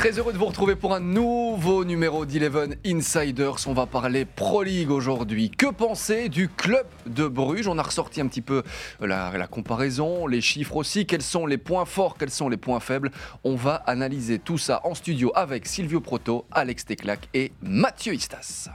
Très heureux de vous retrouver pour un nouveau numéro d'Eleven Insiders. On va parler Pro League aujourd'hui. Que penser du club de Bruges? On a ressorti un petit peu la, la, comparaison, les chiffres aussi. Quels sont les points forts, quels sont les points faibles? On va analyser tout ça en studio avec Silvio Proto, Alex Teclac et Mathieu Istas.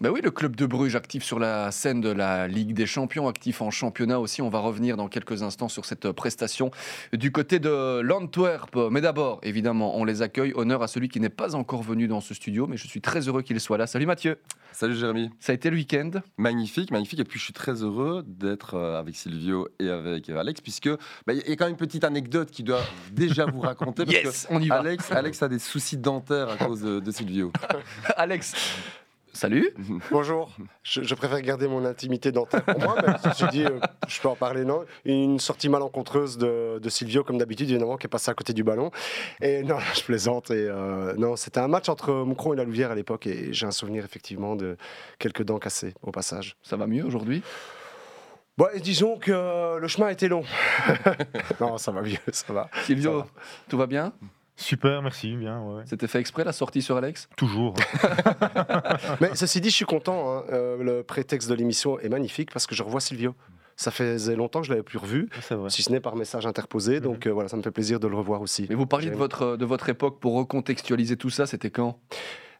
Ben oui, le club de Bruges actif sur la scène de la Ligue des Champions, actif en championnat aussi. On va revenir dans quelques instants sur cette prestation du côté de l'Antwerp. Mais d'abord, évidemment, on les accueille. Honneur à celui qui n'est pas encore venu dans ce studio, mais je suis très heureux qu'il soit là. Salut Mathieu. Salut Jérémy. Ça a été le week-end? Magnifique, magnifique. Et puis je suis très heureux d'être euh, avec Silvio et avec Alex, puisque bah, il y a quand même une petite anecdote qui doit déjà vous raconter. Parce yes, on y va. Alex, Alex a des soucis dentaires à cause de, de Silvio. Alex, Salut. Bonjour. Je, préfère garder mon intimité dentaire pour moi, mais je dit, euh, je peux en parler, non Une sortie malencontreuse de, de Silvio, comme d'habitude, évidemment, qui est passé à côté du ballon. Et non, je plaisante. Et euh, non, c'était un match entre Moucron et la Louvière à l'époque, et j'ai un souvenir effectivement de quelques dents cassées au passage. Ça va mieux aujourd'hui? Bon, disons que le chemin a été long. non, ça va mieux, ça va. Silvio, tout va bien? Super, merci, bien. Ouais. C'était fait exprès la sortie sur Alex? Toujours. Mais ceci dit, je suis content. Hein. Euh, le prétexte de l'émission est magnifique parce que je revois Silvio. Ça faisait longtemps que je l'avais plus revu, si ce n'est par message interposé. Mhm. Donc euh, voilà, ça me fait plaisir de le revoir aussi. Mais vous parliez de votre, de votre époque pour recontextualiser tout ça, c'était quand?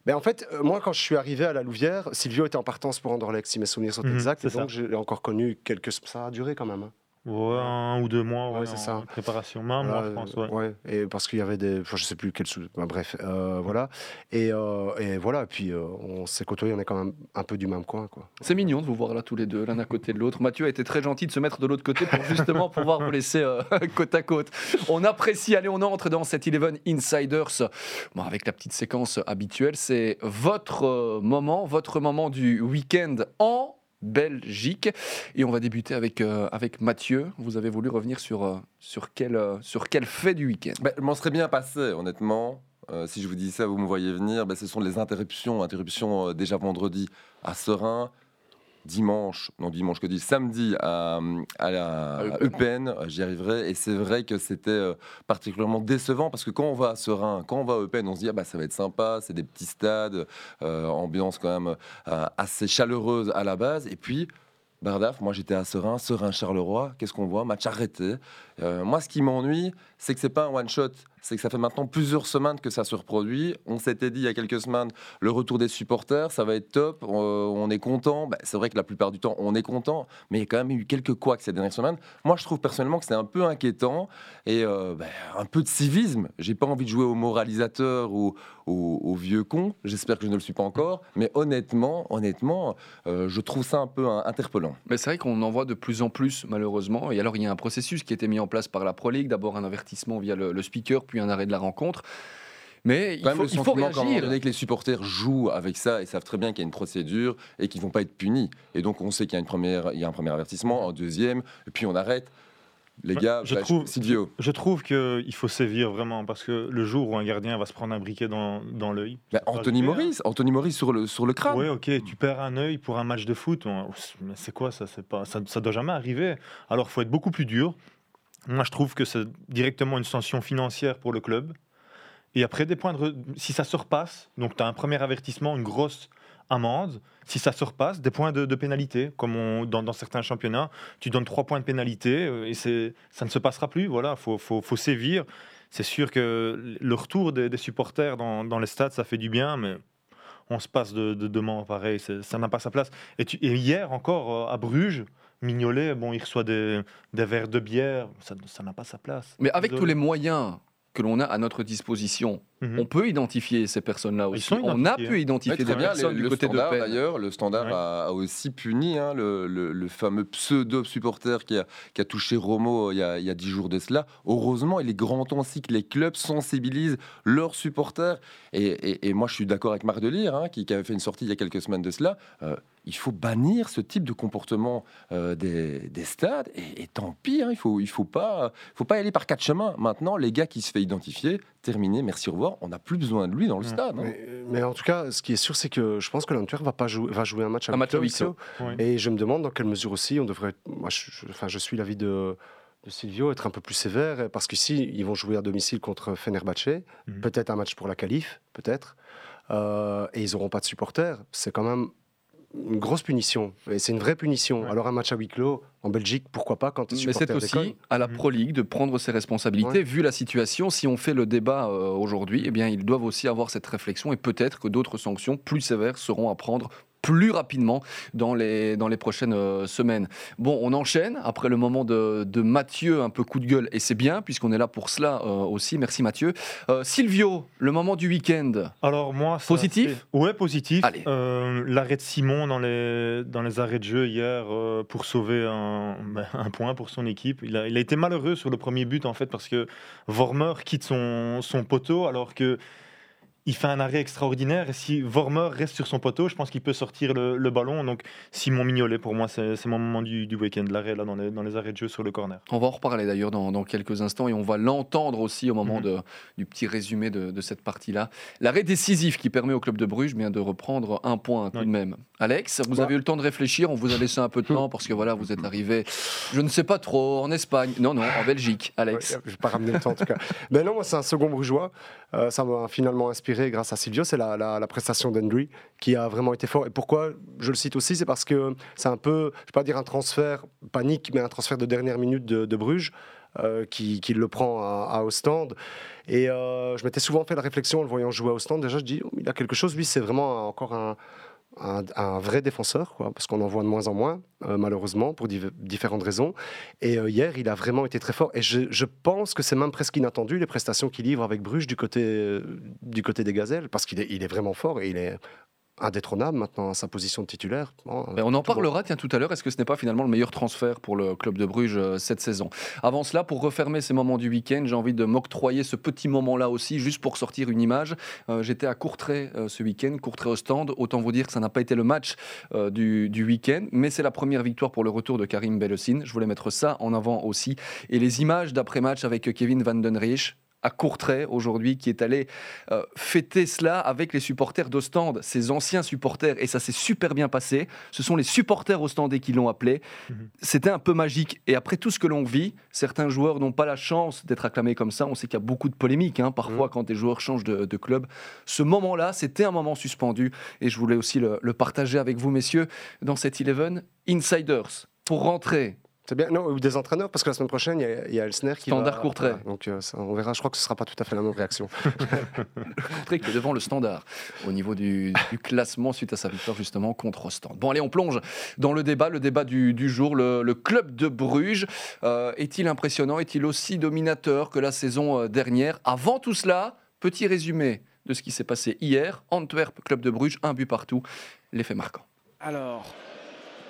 Ben en fait, euh, moi, quand je suis arrivé à la Louvière, Silvio était en partance pour Anderlecht, si mes souvenirs sont mhm, exacts. Et donc, j'ai encore connu quelques. Ça a duré quand même. Hein. Ouais, un ou deux mois ouais, c'est ça. préparation. moi, je pense. Ouais. ouais. Et parce qu'il y avait des. Enfin, je sais plus quel sous. bref, euh, voilà. Et, euh, et, voilà. Puis, euh, on s'est côtoyés, on est quand même un peu du même coin. quoi. C'est mignon de vous voir là tous les deux, l'un à côté de l'autre. Mathieu a été très gentil de se mettre de l'autre côté pour justement pouvoir vous laisser côte à côte. On apprécie. Allez, on entre dans cette Eleven Insiders. Bon, avec la petite séquence habituelle, c'est votre moment, votre moment du week-end en Belgique. Et on va débuter avec, euh, avec Mathieu. Vous avez voulu revenir sur, euh, sur, quel, euh, sur quel fait du week-end? Ben, Je m'en serais bien passé, honnêtement. si je vous dis ça, vous me voyez venir. Ben, ce sont les interruptions. Interruptions déjà vendredi à Serein, dimanche, non dimanche que dit, samedi à, à la Eupen, j'y arriverai. Et c'est vrai que c'était euh, particulièrement décevant parce que quand on va à Serein, quand on va à Eupen, on se dit ah bah ça va être sympa, c'est des petits stades, euh, ambiance quand même euh, assez chaleureuse à la base. Et puis Bardaf, moi j'étais à Serein, Serein-Charleroi, qu'est-ce qu'on voit? Match arrêté. Moi ce qui m'ennuie, c'est que c'est pas un one-shot c'est que ça fait maintenant plusieurs semaines que ça se reproduit. On s'était dit il y a quelques semaines, le retour des supporters, ça va être top, euh, on est content. Bah, c'est vrai que la plupart du temps, on est content, mais il y a quand même eu quelques couacs ces dernières semaines. Moi, je trouve personnellement que c'est un peu inquiétant et euh, bah, un peu de civisme. J'ai pas envie de jouer au moralisateur ou au, vieux con. J'espère que je ne le suis pas encore, mais honnêtement, honnêtement, euh, je trouve ça un peu interpellant. Mais c'est vrai qu'on en voit de plus en plus, malheureusement. Et alors, il y a un processus qui a été mis en place par la Pro League. D'abord, un avertissement via le, le speaker, puis un arrêt de la rencontre. Mais il faut, il faut réagir. que les supporters jouent avec ça et savent très bien qu'il y a une procédure et qu'ils vont pas être punis. Et donc on sait qu'il y a, une première, il y a un premier avertissement, un deuxième, et puis on arrête. Les gars, je, bah, trouve, Silvio. Je trouve qu'il faut sévir vraiment parce que le jour où un gardien va se prendre un briquet dans, dans l'œil. Bah, Anthony Maurice, Anthony Maurice sur le, sur le crâne. Oui, ok, tu perds un œil pour un match de foot. Mais c'est quoi ça? Pas, ça, ça doit jamais arriver. Alors il faut être beaucoup plus dur. Moi, je trouve que c'est directement une sanction financière pour le club. Et après, des points de si ça se repasse, donc tu as un premier avertissement, une grosse amende. Si ça se repasse, des points de, pénalité, comme dans, certains championnats, tu donnes trois points de pénalité euh, et ça ne se passera plus. Voilà, faut, faut, faut sévir. C'est sûr que le retour des, supporters dans, dans, les stades, ça fait du bien, mais on se passe de, de demande pareil, ça n'a pas sa place. Et hier encore euh, à Bruges, Mignolet, bon, il reçoit des, des verres de bière, ça n'a pas sa place. Mais avec tous les moyens que l'on a à notre disposition. Mhm. On peut identifier ces personnes-là aussi. On a pu identifier des personnes du côté de D'ailleurs, le standard a, aussi puni hein, le, fameux pseudo-supporter qui a, qui a, touché Romo euh, il y a, il y a 10 jours de cela. Heureusement, il est grand temps aussi que les clubs sensibilisent leurs supporters. Et, moi, je suis d'accord avec Marc Delire, hein, qui, avait fait une sortie il y a quelques semaines de cela. Euh, il faut bannir ce type de comportement euh, des, stades. Et, tant pis, hein, il faut, il faut pas, faut pas y aller par quatre chemins. Maintenant, les gars qui se fait identifier, terminé, merci, au revoir. On n'a plus besoin de lui dans le stade. Hein. Mais, en tout cas, ce qui est sûr, c'est que je pense que l'Antwerp va pas jouer, va jouer un match à un match Et je me demande dans quelle mesure aussi on devrait. Moi, je, enfin, je suis l'avis de de Silvio, être un peu plus sévère, parce qu'ici, ils vont jouer à domicile contre Fenerbahce, Mhm. peut-être un match pour la qualif, peut-être, euh, et ils n'auront pas de supporters. C'est quand même une grosse punition, et c'est une vraie punition. Ouais. Alors un match à huis clôt, en Belgique, pourquoi pas, quand Mais c'est aussi à la Mhm. Pro League de prendre ses responsabilités. Ouais. Vu la situation, si on fait le débat euh, aujourd'hui, eh bien, ils doivent aussi avoir cette réflexion et peut-être que d'autres sanctions plus sévères seront à prendre plus rapidement dans les, dans les prochaines euh, semaines. Bon, on enchaîne après le moment de, de Mathieu, un peu coup de gueule, et c'est bien, puisqu'on est là pour cela euh, aussi. Merci Mathieu. Euh, Silvio, le moment du week-end. Alors moi, Positif Ouais, positif. Allez. L'arrêt de Simon dans les, dans les arrêts de jeu hier pour sauver un, ben, un point pour son équipe. Il a, il a été malheureux sur le premier but en fait parce que Vormer quitte son, son poteau alors que il fait un arrêt extraordinaire et si Vormer reste sur son poteau, je pense qu'il peut sortir le, le ballon. Donc Simon Mignolet, pour moi, c'est mon moment du, du week-end, l'arrêt là dans les, dans les arrêts de jeu sur le corner. On va en reparler d'ailleurs dans, dans quelques instants et on va l'entendre aussi au moment Mhm. de, du petit résumé de, de cette partie-là. L'arrêt décisif qui permet au club de Bruges bien de reprendre un point tout de même. Alex, vous Bah. avez eu le temps de réfléchir, on vous a laissé un peu de temps parce que voilà, vous êtes arrivé, je ne sais pas trop, en Espagne. Non, non, en Belgique, Alex. Ouais, je vais pas ramener le temps en tout cas. Mais non, moi c'est un second brugeois. Euh, ça m'a finalement inspiré grâce à Silvio. C'est la, la- prestation d'Hendry qui a vraiment été fort. Et pourquoi je le cite aussi C'est parce que c'est un peu, je vais pas dire un transfert panique, mais un transfert de dernière minute de, de Bruges. euh, qui, qui le prend à, à Ostende. Et euh, je m'étais souvent fait la réflexion en le voyant jouer à Ostende. Déjà, je dis, oh, il a quelque chose. Lui, c'est vraiment encore un, un, vrai défenseur, parce qu'on en voit de moins en moins, euh, malheureusement, pour différentes raisons. Et euh, hier, il a vraiment été très fort. Et je, je pense que c'est même presque inattendu les prestations qu'il livre avec Bruges du côté, euh, du côté des Gazelles, parce qu'il est, il est vraiment fort et il est indétrônable maintenant à sa position de titulaire. Bon, Mais on en bon. parlera tiens, tout à l'heure. Est-ce que ce n'est pas finalement le meilleur transfert pour le club de Bruges euh, cette saison? Avant cela, pour refermer ces moments du week-end, j'ai envie de m'octroyer ce petit moment-là aussi, juste pour sortir une image. Euh, J'étais à Courtrai euh, ce week-end, Courtrai au stand. Autant vous dire que ça n'a pas été le match euh, du, du week-end, mais c'est la première victoire pour le retour de Karim Bellocine. Je voulais mettre ça en avant aussi. Et les images d'après-match avec Kevin Van Den Riesch à Courtrai aujourd'hui, qui est allé euh, fêter cela avec les supporters d'Ostende, ses anciens supporters, et ça s'est super bien passé. Ce sont les supporters ostendais qui l'ont appelé. Mhm. C'était un peu magique. Et après tout ce que l'on vit, certains joueurs n'ont pas la chance d'être acclamés comme ça. On sait qu'il y a beaucoup de polémiques hein, parfois quand des joueurs changent de, de club. Ce moment-là, c'était un moment suspendu, et je voulais aussi le, le partager avec vous, messieurs, dans cet Eleven Insiders. Pour rentrer, C'est bien, non, ou des entraîneurs, parce que la semaine prochaine, il y y a Elsner qui Standard va... Courtrai. Voilà, donc euh, ça, on verra, je crois que ce ne sera pas tout à fait la même réaction. Courtrai qui est devant le standard au niveau du, du classement suite à sa victoire justement contre Ostende. Bon allez, on plonge dans le débat, le débat du, du jour. Le, le club de Bruges euh, est-il impressionnant? Est-il aussi dominateur que la saison euh, dernière? Avant tout cela, petit résumé de ce qui s'est passé hier. Antwerp, club de Bruges, un but partout. L'effet marquant. Alors,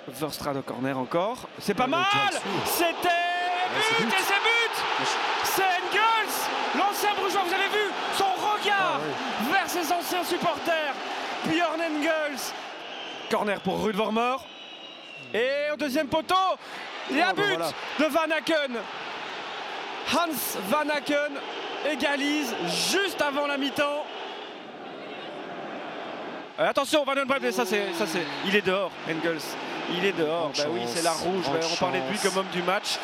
Verstrade au corner encore. C'est pas Ah, mal. C'était c'est but et c'est but C'est Engels L'ancien brugeois, vous avez vu son regard Ah, vers ses anciens supporters. Björn Engels. Corner pour Ruud Vormer. Et au deuxième poteau, il y a Oh, ben but de Van Aken. Hans Van Aken égalise juste avant la mi-temps. Euh, attention, Van Den Bremt, ça c'est, ça c'est, il est dehors, Engels. Il est dehors. Bah oui, c'est la rouge. Bah, on parlait de lui comme homme du match.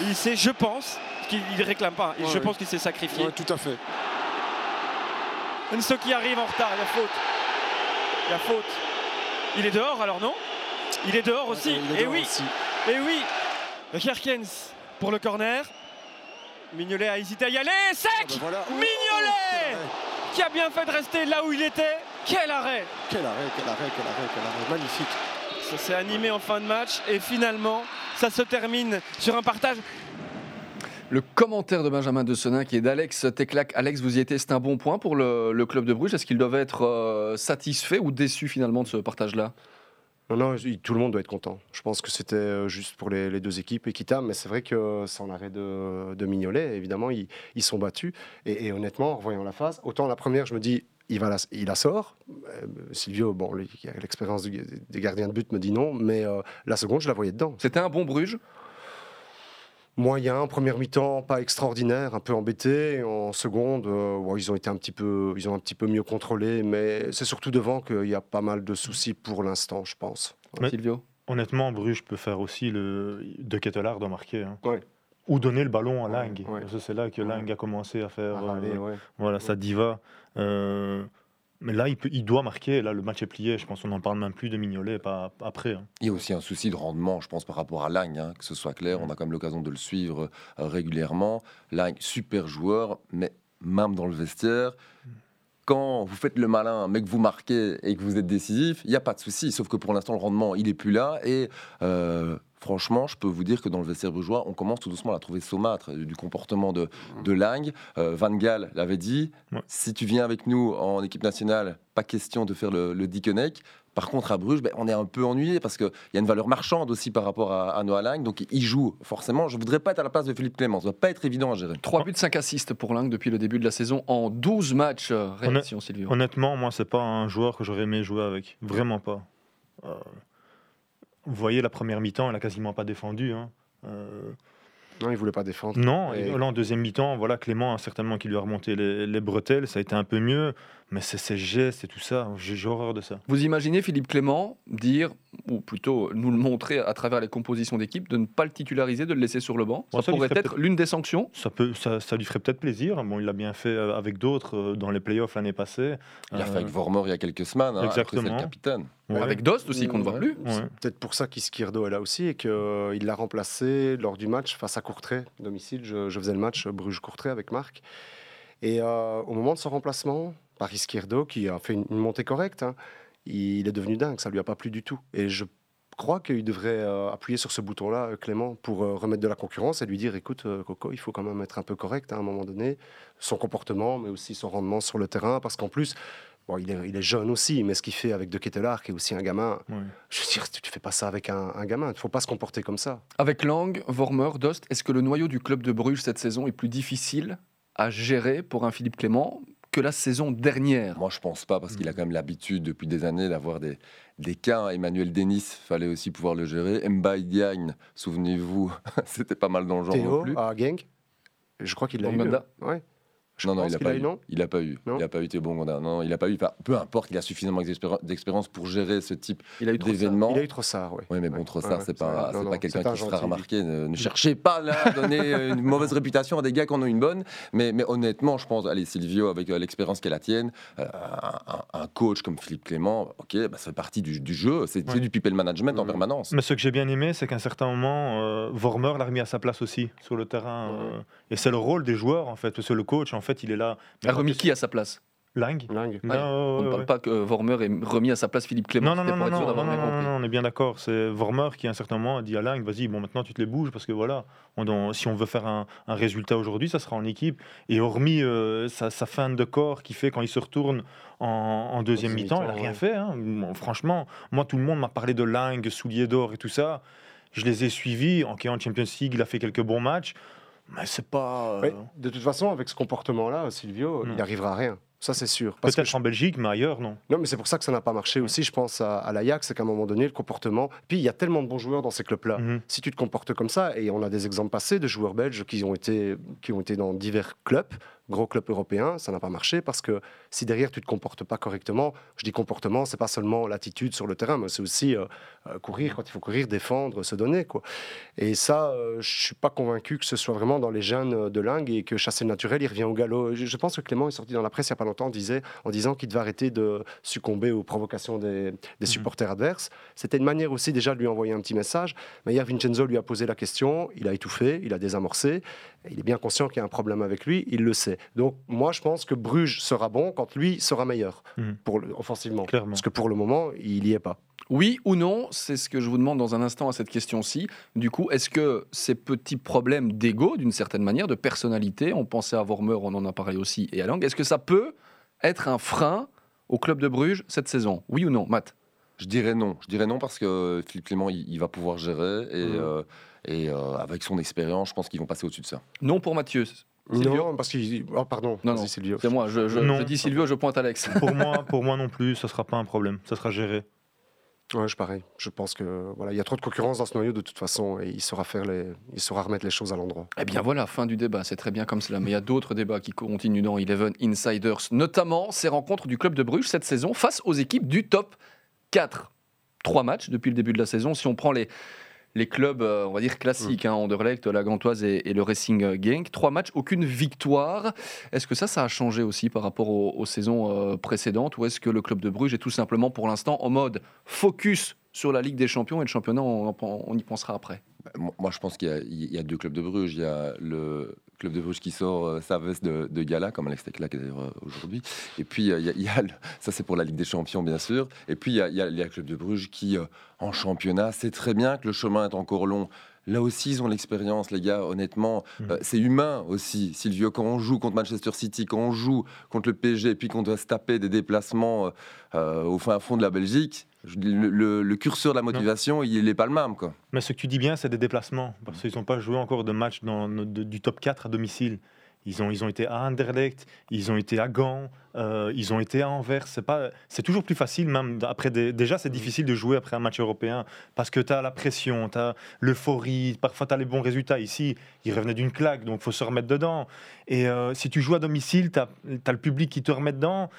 Il sait, je pense, qu'il il réclame pas. Ouais, je pense qu'il s'est sacrifié. Ouais, tout à fait. Enso qui arrive en retard, il y a faute. Il y a faute. Il est dehors alors non? Il est dehors aussi. Est Et dehors oui, aussi. et oui. Gerkens pour le corner. Mignolet a hésité à y aller. Sec Ah, ben voilà. Oh, Mignolet arrêt, Qui a bien fait de rester là où il était. Quel arrêt Quel arrêt, quel arrêt, quel arrêt, quel arrêt. Magnifique. Ça s'est animé en fin de match et finalement ça se termine sur un partage. Le commentaire de Benjamin De Senin qui est d'Alex Teclac. Alex, vous y étiez, c'est un bon point pour le, le club de Bruges. Est-ce qu'ils doivent être euh, satisfaits ou déçus finalement de ce partage-là? Non, non, tout le monde doit être content. Je pense que c'était euh, juste pour les, les deux équipes équitable, mais c'est vrai que sans l'arrêt de, de Mignolet, évidemment, ils, ils sont battus. Et, et honnêtement, en revoyant la phase, autant la première, je me dis, il, va la, il la sort. Euh, Silvio, bon, lui, qui a l'expérience des gardiens de but, me dit non, mais euh, la seconde, je la voyais dedans. C'était un bon Bruges? Moyen, première mi-temps, pas extraordinaire, un peu embêté. En seconde, euh, ouais, ils ont été un petit peu, ils ont un petit peu mieux contrôlé, mais c'est surtout devant qu'il y a pas mal de soucis pour l'instant, je pense. Mais- Silvio? Honnêtement, Bruges peut faire aussi le. De Ketelaar doit marquer. hein. Ouais. ou donner le ballon à Lang. ouais. C'est là que Ouais. Lang a commencé à faire Ah, euh, allez, ouais. voilà, sa diva. Euh, mais là, il, doit marquer. Là, le match est plié. Je pense qu'on n'en parle même plus de Mignolet pas après. hein. Il y a aussi un souci de rendement, je pense, par rapport à Lang, hein, que ce soit clair. On a quand même l'occasion de le suivre euh, régulièrement. Lang, super joueur, mais même dans le vestiaire, quand vous faites le malin, mais que vous marquez et que vous êtes décisif, il n'y a pas de souci. Sauf que pour l'instant, le rendement, il est plus là. Et euh, franchement, je peux vous dire que dans le vestiaire brugeois, on commence tout doucement à la trouver saumâtre du comportement de, de Lang. Euh, Van Gaal l'avait dit Ouais. si tu viens avec nous en équipe nationale, pas question de faire le, le Dickeneck. Par contre, à Bruges, ben, on est un peu ennuyé parce qu'il y a une valeur marchande aussi par rapport à, à Noah Lang. Donc, il joue forcément. Je ne voudrais pas être à la place de Philippe Clément. Ça ne va pas être évident à gérer. 3 buts, 5 assists pour Lang depuis le début de la saison en 12 matchs. Euh, Réaction, Silvio. Honnêtement, moi, c'est pas un joueur que j'aurais aimé jouer avec. Vraiment pas. Euh, vous voyez, la première mi-temps, elle a quasiment pas défendu. hein. Euh, Non, il voulait pas défendre. non, Et- et là, en deuxième mi-temps, voilà, Clément a certainement qui lui a remonté les, les bretelles, ça a été un peu mieux, mais c'est ses gestes et tout ça, j'ai horreur de ça. Vous imaginez Philippe Clément dire, ou plutôt nous le montrer à travers les compositions d'équipe, de ne pas le titulariser, de le laisser sur le banc? Bon, Ça pourrait être l'une des sanctions? Ça, peut, ça, ça lui ferait peut-être plaisir. Bon, il l'a bien fait euh, avec d'autres euh, dans les playoffs l'année passée. Il a Euh, fait avec Vormer il y a quelques semaines. Hein, Exactement. le capitaine. ouais. Avec Dost aussi, qu'on ne voit plus. C'est Ouais. peut-être pour ça qu'Iskirdo est là aussi et qu'il l'a remplacé lors du match face à Courtrai, domicile. Je, je faisais le match Bruges-Courtrai avec Marc. Et euh, au moment de son remplacement, par Iskirdo, qui a fait une, une montée correcte, hein, il est devenu dingue, ça lui a pas plu du tout. Et je crois qu'il devrait euh, appuyer sur ce bouton-là, euh, Clément, pour euh, remettre de la concurrence et lui dire écoute, euh, Coco, il faut quand même être un peu correct hein, à un moment donné, son comportement, mais aussi son rendement sur le terrain, parce qu'en plus, bon, il, est, il est jeune aussi, mais ce qu'il fait avec De Ketelaar, qui est aussi un gamin, je veux dire, tu ne fais pas ça avec un, un gamin. Il ne faut pas se comporter comme ça. Avec Lang, Vormer, Dost, est-ce que le noyau du club de Bruges cette saison est plus difficile à gérer pour un Philippe Clément? Que la saison dernière Moi, je pense pas, parce Mm. qu'il a quand même l'habitude depuis des années d'avoir des, des cas. Emmanuel Denis, fallait aussi pouvoir le gérer. Mbaye Diagne, souvenez-vous, c'était pas mal dans le genre non Théo plus. à Genk, je crois qu'il l'a eu. Bonganda Ouais. Je non, non, il a qu'il pas a eu, non Il a pas eu. Non il a pas eu Théo Bongonda. Non, non, il a pas eu. Enfin, peu importe, il a suffisamment d'expéri- d'expérience pour gérer ce type Il a eu trop ça. d'événement. Il a eu Trossard, oui. Oui, mais bon, Trossard, Ouais, c'est pas, c'est pas quelqu'un c'est un qui se fera gentil, lui. remarquer. Ne, ne cherchez pas là à donner euh, une mauvaise réputation à des gars qui en ont une bonne. Mais, mais honnêtement, je pense, allez, Silvio, avec euh, l'expérience qu'elle la tienne, euh, un, coach comme Philippe Clément, ok, bah, ça fait partie du, du jeu. C'est c'est Ouais. du people management en Mhm. permanence. Mais ce que j'ai bien aimé, c'est qu'à un certain moment, euh, Vormer l'a remis à sa place aussi sur le terrain. euh, et c'est le rôle des joueurs, en fait. Parce que le coach, en fait, il est là. A remis qui à sa place? Lang Lang. Non, On ne parle ouais. pas que Vormer ait remis à sa place Philippe Clément. Non, non, non, non, non, non, non, on est bien d'accord. C'est Vormer qui, à un certain moment, a dit à Lang, vas-y, bon, maintenant tu te les bouges parce que voilà, on- on- si on veut faire un, un résultat aujourd'hui, ça sera en équipe. Et hormis euh, sa, sa fin de corps qui fait quand il se retourne en, en deuxième mi-temps, il n'a rien ouais. fait. hein. Bon, franchement, moi, tout le monde m'a parlé de Lang, Soulier d'or et tout ça. Je les ai suivis. En en Champions League, il a fait quelques bons matchs. Mais c'est pas. euh, Oui, De toute façon, avec ce comportement-là, Silvio, Non. il n'arrivera à rien. Ça, c'est sûr. Peut-être en Belgique, mais ailleurs, non. Non, mais c'est pour ça que ça n'a pas marché aussi, je pense, à, à l'Ajax, c'est qu'à un moment donné, le comportement. Puis il y a tellement de bons joueurs dans ces clubs-là. Mhm. Si tu te comportes comme ça, et on a des exemples passés de joueurs belges qui ont été, qui ont été dans divers clubs, gros clubs européens, ça n'a pas marché parce que si derrière tu te comportes pas correctement, je dis comportement, c'est pas seulement l'attitude sur le terrain, mais c'est aussi euh, euh, courir quand il faut courir, défendre, se donner, quoi. Et ça, euh, je suis pas convaincu que ce soit vraiment dans les gènes euh, de Lingue et que chasser le naturel, il revient au galop. Je, pense que Clément est sorti dans la presse il y a pas longtemps, disait, en disant qu'il devait arrêter de succomber aux provocations des, des supporters adverses. C'était une manière aussi déjà de lui envoyer un petit message. Mais hier, Vincenzo lui a posé la question, il a étouffé, il a désamorcé. Il est bien conscient qu'il y a un problème avec lui, il le sait. Donc moi, je pense que Bruges sera bon quand lui sera meilleur, Mhm. pour le- offensivement. Clairement. Parce que pour le moment, il n'y est pas. Oui ou non C'est ce que je vous demande dans un instant à cette question-ci. Du coup, est-ce que ces petits problèmes d'ego, d'une certaine manière, de personnalité, on pensait à Vormer, on en a parlé aussi, et à Lang, est-ce que ça peut être un frein au club de Bruges cette saison? Oui ou non, Matt? Je dirais non. Je dirais non parce que Philippe Clément, il, il va pouvoir gérer et, Mhm. euh, et euh, avec son expérience, je pense qu'ils vont passer au-dessus de ça. Non pour Mathieu. Silvio Non, parce qu'il... Oh, pardon, Non, non. Silvio. C'est moi, je, je- Non. je dis Silvio, je pointe Alex. pour, moi, pour moi non plus, ça sera pas un problème. Ça sera géré. Ouais, je pareil. Je pense que voilà, il y a trop de concurrence dans ce noyau de toute façon et il saura faire les, il saura remettre les choses à l'endroit. Eh bien voilà, fin du débat, c'est très bien comme cela. Mais il y a d'autres débats qui continuent dans Eleven Insiders, notamment ces rencontres du club de Bruges cette saison face aux équipes du top 4. Trois matchs depuis le début de la saison. Si on prend les, les clubs, euh, on va dire classiques, hein, Anderlecht, la Gantoise et, et le Racing euh, Genk. Trois matchs, aucune victoire. Est-ce que ça, ça a changé aussi par rapport aux, aux saisons euh, précédentes ou est-ce que le club de Bruges est tout simplement pour l'instant en mode focus sur la Ligue des Champions et le championnat, on, y pensera après? Moi, je pense qu'il y a- il y, a deux clubs de Bruges. Il y a le club de Bruges qui sort euh, sa veste de, de gala, comme Alex Teclac d'ailleurs euh, aujourd'hui. Et puis, euh, il y a, il y a le- ça c'est pour la Ligue des Champions, bien sûr. Et puis, il y a, il y le club de Bruges qui, euh, en championnat, sait très bien que le chemin est encore long. Là aussi, ils ont l'expérience, les gars, honnêtement. Euh, c'est humain aussi, Silvio. Quand on joue contre Manchester City, quand on joue contre le PSG, et puis qu'on doit se taper des déplacements euh, au fin fond de la Belgique, le, le- le curseur de la motivation, il n'est pas le même. Quoi. Mais ce que tu dis bien, c'est des déplacements. Parce qu'ils n'ont pas joué encore de match dans, de- du top 4 à domicile. Ils ont, ils ont été à Anderlecht, ils ont été à Gand, euh, ils ont été à Anvers. C'est pas, c'est toujours plus facile, même après des- déjà c'est difficile de jouer après un match européen parce que tu as la pression, tu as l'euphorie, parfois tu as les bons résultats. Ici, ils revenaient d'une claque, donc faut se remettre dedans. Et euh, si tu joues à domicile, tu as, le public qui te remet dedans.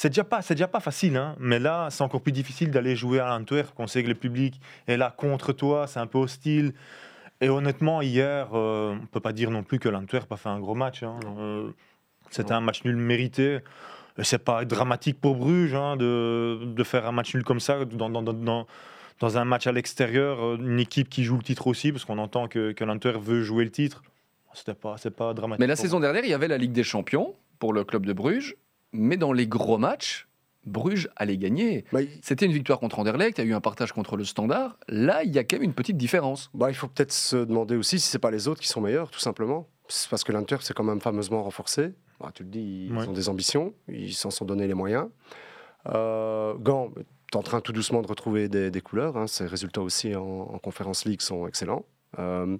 C'est déjà pas, c'est déjà pas facile, hein. mais là, c'est encore plus difficile d'aller jouer à Antwerp, qu'on sait que le public est là contre toi, c'est un peu hostile. Et honnêtement, hier, euh, on peut pas dire non plus que l'Antwerp a fait un gros match. hein. Euh, C'était un match nul mérité. Et C'est pas dramatique pour Bruges hein, de, de faire un match nul comme ça dans, dans, dans- dans- dans un match à l'extérieur, euh, une équipe qui joue le titre aussi, parce qu'on entend que, que l'Antwerp veut jouer le titre. C'était pas, c'est pas dramatique. Mais la saison dernière, il y avait la Ligue des Champions pour le club de Bruges, mais dans les gros matchs, Bruges allait gagner. Bah, il- C'était une victoire contre Anderlecht, il y a eu un partage contre le Standard. Là, il y a quand même une petite différence. bah, il faut peut-être se demander aussi si c'est pas les autres qui sont meilleurs, tout simplement. C'est parce que l'Inter c'est quand même fameusement renforcé. Bah, tu le dis, ils Ouais. ont des ambitions, ils s'en sont donné les moyens. Euh, Gand, tu es en train tout doucement de retrouver des, des couleurs. hein. Ses résultats aussi en, en Conference League sont excellents. Euh,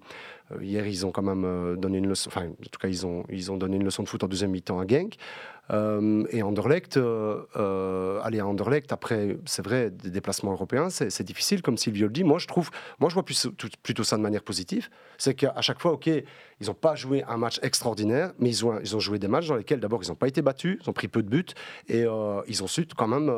hier, ils ont quand même euh, donné une leçon. Enfin, en tout cas, ils ont, ils ont donné une leçon de foot en deuxième mi-temps à Genk. Euh, et Anderlecht, aller à Anderlecht, après, c'est vrai, des déplacements européens, c'est difficile, comme Silvio le dit. Moi, je trouve, moi, je vois plutôt ça de manière positive. C'est qu'à chaque fois, OK, ils n'ont pas joué un match extraordinaire, mais ils ont, ils ont joué des matchs dans lesquels, d'abord, ils n'ont pas été battus, ils ont pris peu de buts, et ils ont su quand même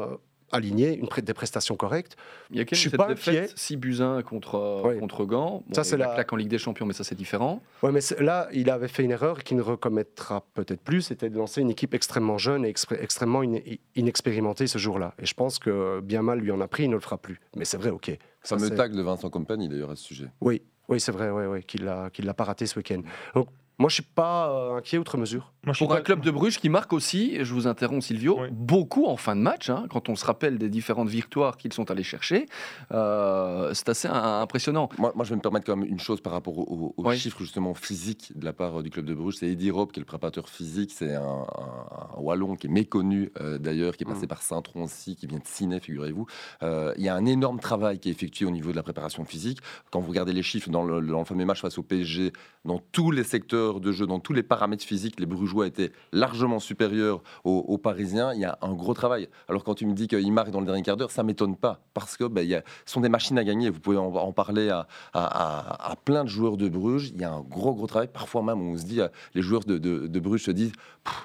aligner une, pré- des prestations correctes. Il y a quand Je même suis cette pas défaite inquiet. 6 buts 1 contre, euh, Oui. contre Gand. Bon, Ça, il y c'est a la la- claque en Ligue des Champions, mais ça, c'est différent. Ouais, mais là, il avait fait une erreur qu'il ne recommettra peut-être plus, c'était de lancer une équipe extrêmement jeune et extrêmement in- inexpérimentée ce jour-là. Et je pense que bien mal lui en a pris, il ne le fera plus. Mais c'est vrai, ok. Ça, c'est- tag de Vincent Compagnie d'ailleurs à ce sujet. Oui, oui, c'est vrai, ouais, ouais, qu'il l'a, qu'il l'a pas raté ce week-end. Donc, moi, je suis pas euh, inquiet outre mesure. Moi, Pour un pas- club de Bruges qui marque aussi, et je vous interromps Silvio, Oui. beaucoup en fin de match, hein, quand on se rappelle des différentes victoires qu'ils sont allés chercher, euh, c'est assez un- impressionnant. Moi, moi, je vais me permettre quand même une chose par rapport aux, aux Oui. chiffres justement physiques de la part euh, du club de Bruges. C'est Eddie Rob qui est le préparateur physique. C'est un, un- un Wallon qui est méconnu euh, d'ailleurs, qui est passé Mm. par Saint-Tron aussi, qui vient de Ciné, figurez-vous. Euh, Il y a un énorme travail qui est effectué au niveau de la préparation physique. Quand vous regardez les chiffres dans le, dans le fameux match face au PSG, dans tous les secteurs de jeu, dans tous les paramètres physiques, les Brugeois étaient largement supérieurs aux, Parisiens. Il y a un gros travail. Alors quand tu me dis qu'ils marquent dans le dernier quart d'heure, ça m'étonne pas parce que ben, sont des machines à gagner. Vous pouvez en, parler à, plein de joueurs de Bruges. Il y a un gros gros travail. Parfois même, on se dit, euh, les joueurs de, Bruges se disent,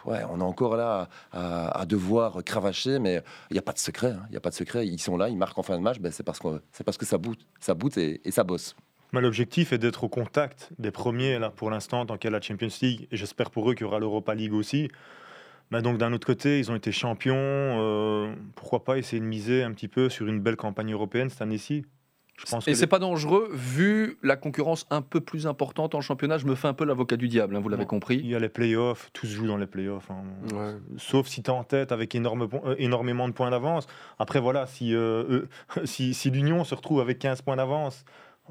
ouais, on est encore là à, devoir cravacher, mais il n'y a pas de secret. hein. Il n'y a pas de secret. Ils sont là, ils marquent en fin de match. Ben, c'est parce que parce que ça boot, ça boot et ça bosse. L'objectif est d'être au contact des premiers, là, pour l'instant, tant qu'il y a la Champions League, et j'espère pour eux qu'il y aura l'Europa League aussi. Mais donc, d'un autre côté, ils ont été champions. euh, pourquoi pas essayer de miser un petit peu sur une belle campagne européenne cette année-ci? Je pense Et c'est pas dangereux, vu la concurrence un peu plus importante en championnat. Je me fais un peu l'avocat du diable, hein, vous l'avez compris. il y a les playoffs, tout se joue dans les playoffs. hein. Ouais. Sauf si tu es en tête avec énorme euh, énormément de points d'avance. Après, voilà, si, euh, eux- si, si l'Union se retrouve avec 15 points d'avance,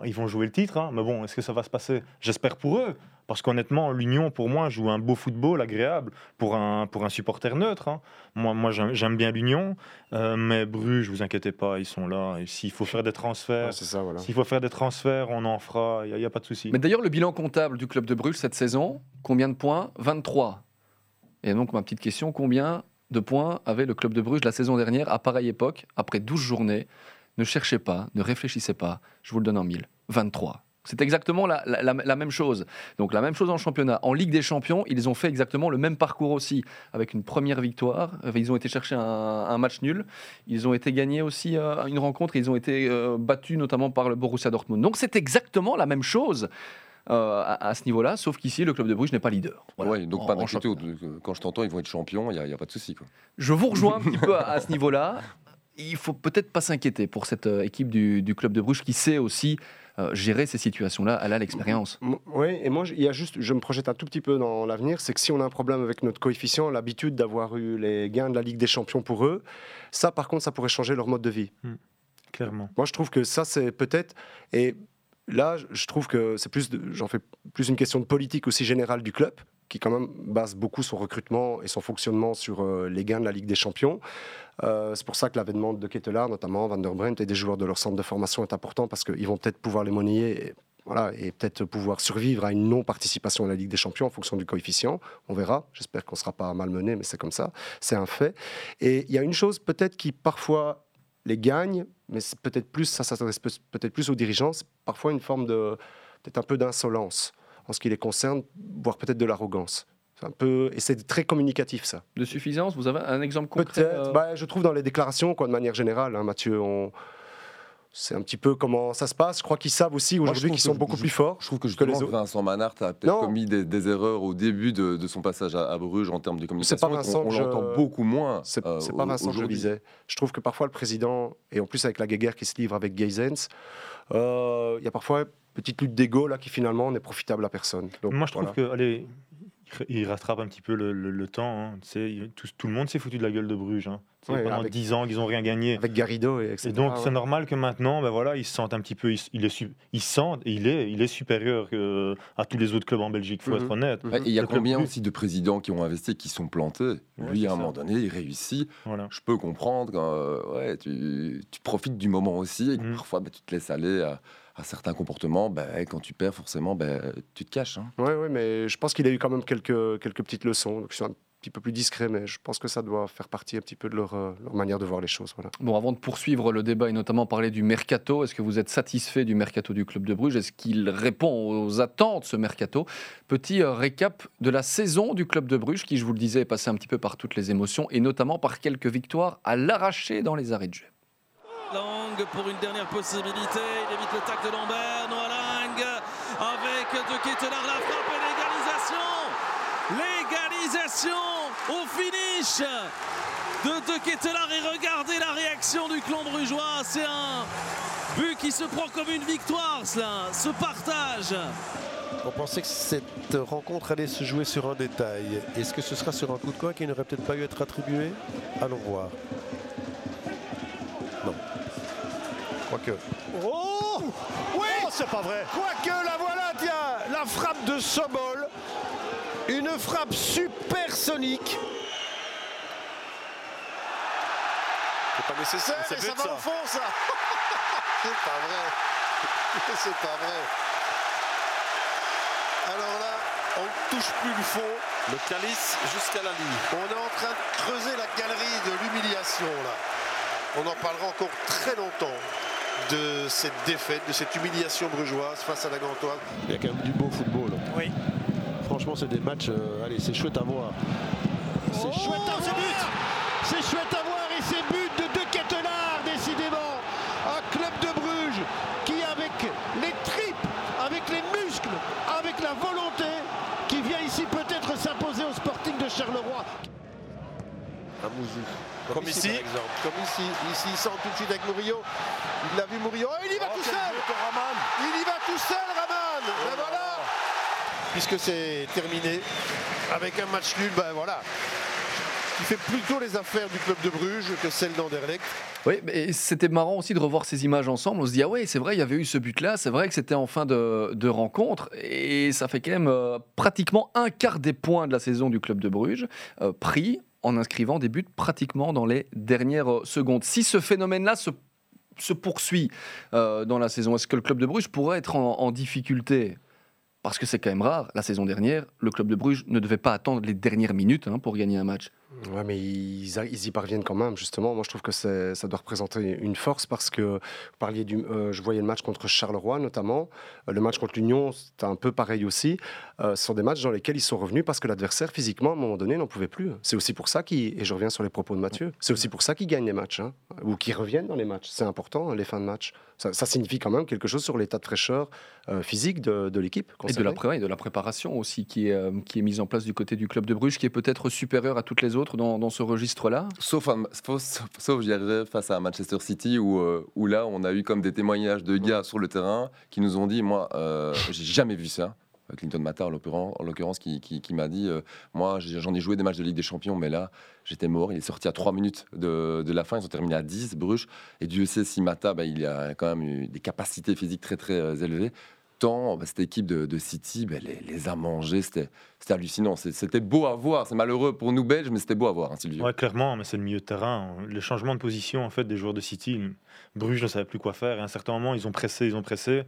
ils vont jouer le titre. hein. Mais bon, est-ce que ça va se passer? J'espère pour eux. Parce qu'honnêtement, l'Union, pour moi, joue un beau football agréable pour un, pour un supporter neutre. hein. Moi, moi j'aime bien l'Union. euh, mais Bruges, vous inquiétez pas, ils sont là. Et s'il faut faire des transferts, voilà. s'il faut faire des transferts, on en fera. Il n'y a, pas de souci. Mais d'ailleurs, le bilan comptable du club de Bruges cette saison, combien de points? 23. Et donc, ma petite question, combien de points avait le club de Bruges la saison dernière à pareille époque, après 12 journées Ne cherchez pas, ne réfléchissez pas, je vous le donne en mille. 23. C'est exactement la, la- la- la même chose. Donc la même chose en championnat. En Ligue des Champions, ils ont fait exactement le même parcours aussi, avec une première victoire. Euh, Ils ont été chercher un, un match nul. Ils ont été gagnés aussi euh, à une rencontre. Ils ont été euh, battus notamment par le Borussia Dortmund. Donc c'est exactement la même chose euh, à, à ce niveau-là, sauf qu'ici, le club de Bruges n'est pas leader. Voilà. Ouais, donc En- pas d'inquiétude. Quand je t'entends, ils vont être champions, il n'y a, pas de souci. Je vous rejoins un petit peu à, à ce niveau-là. Il faut peut-être pas s'inquiéter pour cette euh, équipe du, du club de Bruges qui sait aussi euh, gérer ces situations-là. Elle a l'expérience. Oui, et moi, je- il y a juste, je me projette un tout petit peu dans l'avenir, c'est que si on a un problème avec notre coefficient, l'habitude d'avoir eu les gains de la Ligue des Champions pour eux, ça, par contre, ça pourrait changer leur mode de vie. Clairement. Moi, je trouve que ça, c'est peut-être. Et là, je- trouve que c'est plus, j'en fais plus une question de politique aussi générale du club, qui quand même base beaucoup son recrutement et son fonctionnement sur euh, les gains de la Ligue des Champions. Euh, c'est pour ça que l'avènement de Ketelaar, notamment Van der Bremt et des joueurs de leur centre de formation est important parce qu'ils vont peut-être pouvoir les monnayer. Et, voilà, et peut-être pouvoir survivre à une non-participation à la Ligue des Champions en fonction du coefficient. On verra. J'espère qu'on ne sera pas malmené, mais c'est comme ça. C'est un fait. Et il y a une chose peut-être qui parfois les gagne, mais peut-être plus, ça s'adresse peut- peut-être plus aux dirigeants, c'est parfois une forme de, peut-être un peu d'insolence en ce qui les concerne, voire peut-être de l'arrogance. C'est un peu, et c'est très communicatif ça. De suffisance, vous avez un exemple concret Peut-être, euh, bah, je trouve dans les déclarations, quoi, de manière générale, hein, Mathieu, on... c'est un petit peu comment ça se passe. Je crois qu'ils savent aussi aujourd'hui qu'ils sont beaucoup je- plus forts. Je trouve que Que les justement, autres. Vincent Manhart a peut-être commis des, des erreurs au début de, de son passage à, à Bruges en termes de communication. pas Vincent On, on je- l'entend beaucoup moins. C'est euh, c'est pas Vincent que je visais. Je trouve que parfois le président, et en plus avec la guéguerre qui se livre avec Geysens, euh, il y a parfois petite lutte d'ego là qui finalement n'est profitable à personne. Donc, Moi, je trouve voilà. que, allez, il- il rattrape un petit peu le, le- le temps. hein. Tu sais, il- tout, tout le monde s'est foutu de la gueule de Bruges. hein. Ouais, pendant avec- 10 ans qu'ils n'ont rien gagné. Avec Garrido et etc. Et donc, ouais. c'est normal que maintenant, ben voilà, ils se sentent un petit peu. Il, il il se sent, et il est, il est supérieur euh, à tous les autres clubs en Belgique, faut Mhm. être honnête. Et il y a Le combien aussi de présidents qui ont investi qui sont plantés? Ouais, Lui, à un ça. moment donné, il réussit. Voilà. Je peux comprendre quand euh, ouais, tu, tu profites du moment aussi et que Mhm. parfois bah, tu te laisses aller à, à certains comportements. Bah, quand tu perds, forcément, bah, tu te caches. hein. Ouais, ouais, mais je pense qu'il a eu quand même quelques, quelques petites leçons. Donc, ils sont un petit peu plus discrets, mais je pense que ça doit faire partie un petit peu de leur, euh, leur manière de voir les choses. Voilà. Bon, avant de poursuivre le débat et notamment parler du mercato, est-ce que vous êtes satisfait du mercato du club de Bruges? Est-ce qu'il répond aux attentes, ce mercato? Petit euh, récap de la saison du club de Bruges, qui, je vous le disais, est passé un petit peu par toutes les émotions et notamment par quelques victoires à l'arraché dans les arrêts de jeu. Lang pour une dernière possibilité. Il évite le tac de Lambert. Noah Lang avec De Ketelaar la frappe et l'égalisation. L'égalisation au finish de De Ketelaar. Et regardez la réaction du clan brugeois. C'est un but qui se prend comme une victoire, cela. Ce partage. On pensait que cette rencontre allait se jouer sur un détail. Est-ce que ce sera sur un coup de coin qui n'aurait peut-être pas eu à être attribué? Allons voir. Quoique. Oh Oui C'est pas vrai Quoique la voilà, tiens La frappe de Sobol. Une frappe supersonique. C'est pas nécessaire, C'est mais but, ça va ça. au fond, ça C'est pas vrai. C'est pas vrai. Alors là, on ne touche plus le fond. Le calice jusqu'à la ligne. On est en train de creuser la galerie de l'humiliation là. On en parlera encore très longtemps de cette défaite, de cette humiliation brugeoise face à la Gantoise. Il y a quand même du beau football. Oui. Franchement, c'est des matchs. euh, allez, c'est chouette à voir. C'est chouette à voir C'est chouette à voir et ces buts de De Ketelaar, décidément. Un club de Bruges qui, avec les tripes, avec les muscles, avec la volonté, qui vient ici peut-être s'imposer au Sporting de Charleroi. À Mouzou. Comme ici. par exemple. Comme ici, ici il sent tout de suite avec Murillo. Il l'a vu Murillo. Oh, il y va tout seul Il y va tout seul Raman Ben voilà Puisque c'est terminé avec un match nul, ben voilà. Qui fait plutôt les affaires du club de Bruges que celle d'Anderlecht. Oui, mais c'était marrant aussi de revoir ces images ensemble. On se dit, ah ouais, c'est vrai, il y avait eu ce but-là, c'est vrai que c'était en fin de, de rencontre, et ça fait quand même euh, pratiquement un quart des points de la saison du club de Bruges, euh, pris en inscrivant des buts pratiquement dans les dernières secondes. Si ce phénomène-là se, poursuit euh, dans la saison, est-ce que le club de Bruges pourrait être en, en difficulté? Parce que c'est quand même rare. La saison dernière, le club de Bruges ne devait pas attendre les dernières minutes hein, pour gagner un match. Ouais, mais ils, a- ils y parviennent quand même, justement. Moi, je trouve que c'est- ça doit représenter une force parce que vous parliez du. euh, je voyais le match contre Charleroi, notamment. Euh, le match contre l'Union, c'était un peu pareil aussi. Euh, ce sont des matchs dans lesquels ils sont revenus parce que l'adversaire, physiquement, à un moment donné, n'en pouvait plus. C'est aussi pour ça qu'ils. Et je reviens sur les propos de Mathieu. C'est aussi pour ça qu'ils gagnent les matchs, hein, ou qu'ils reviennent dans les matchs. C'est important, les fins de match. Ça, ça signifie quand même quelque chose sur l'état de fraîcheur physique de, de l'équipe. Et de la, de préparation aussi qui est, qui est mise en place du côté du club de Bruges, qui est peut-être supérieure à toutes les autres dans, ce registre-là. Sauf, sauf, face à Manchester City, où, euh, où là, on a eu comme des témoignages de gars sur le terrain qui nous ont dit Moi, euh, j'ai jamais vu ça. Clinton Mata, en l'occurrence, en l'occurrence, qui, m'a dit euh, Moi, j'en ai joué des matchs de Ligue des Champions, mais là, j'étais mort. Il est sorti à 3 minutes de, la fin. Ils ont terminé à 10, Bruges. Et Dieu sait si Mata, bah, il a quand même eu des capacités physiques très, très euh, élevées. Bah, cette équipe de, City bah, les, a mangés. C'était hallucinant. C'était beau à voir. C'est malheureux pour nous, Belges, mais c'était beau à voir, hein, clairement, mais c'est le milieu de terrain. Les changements de position en fait des joueurs de City, Bruges ne savait plus quoi faire. Et à un certain moment, ils ont pressé, ils ont pressé.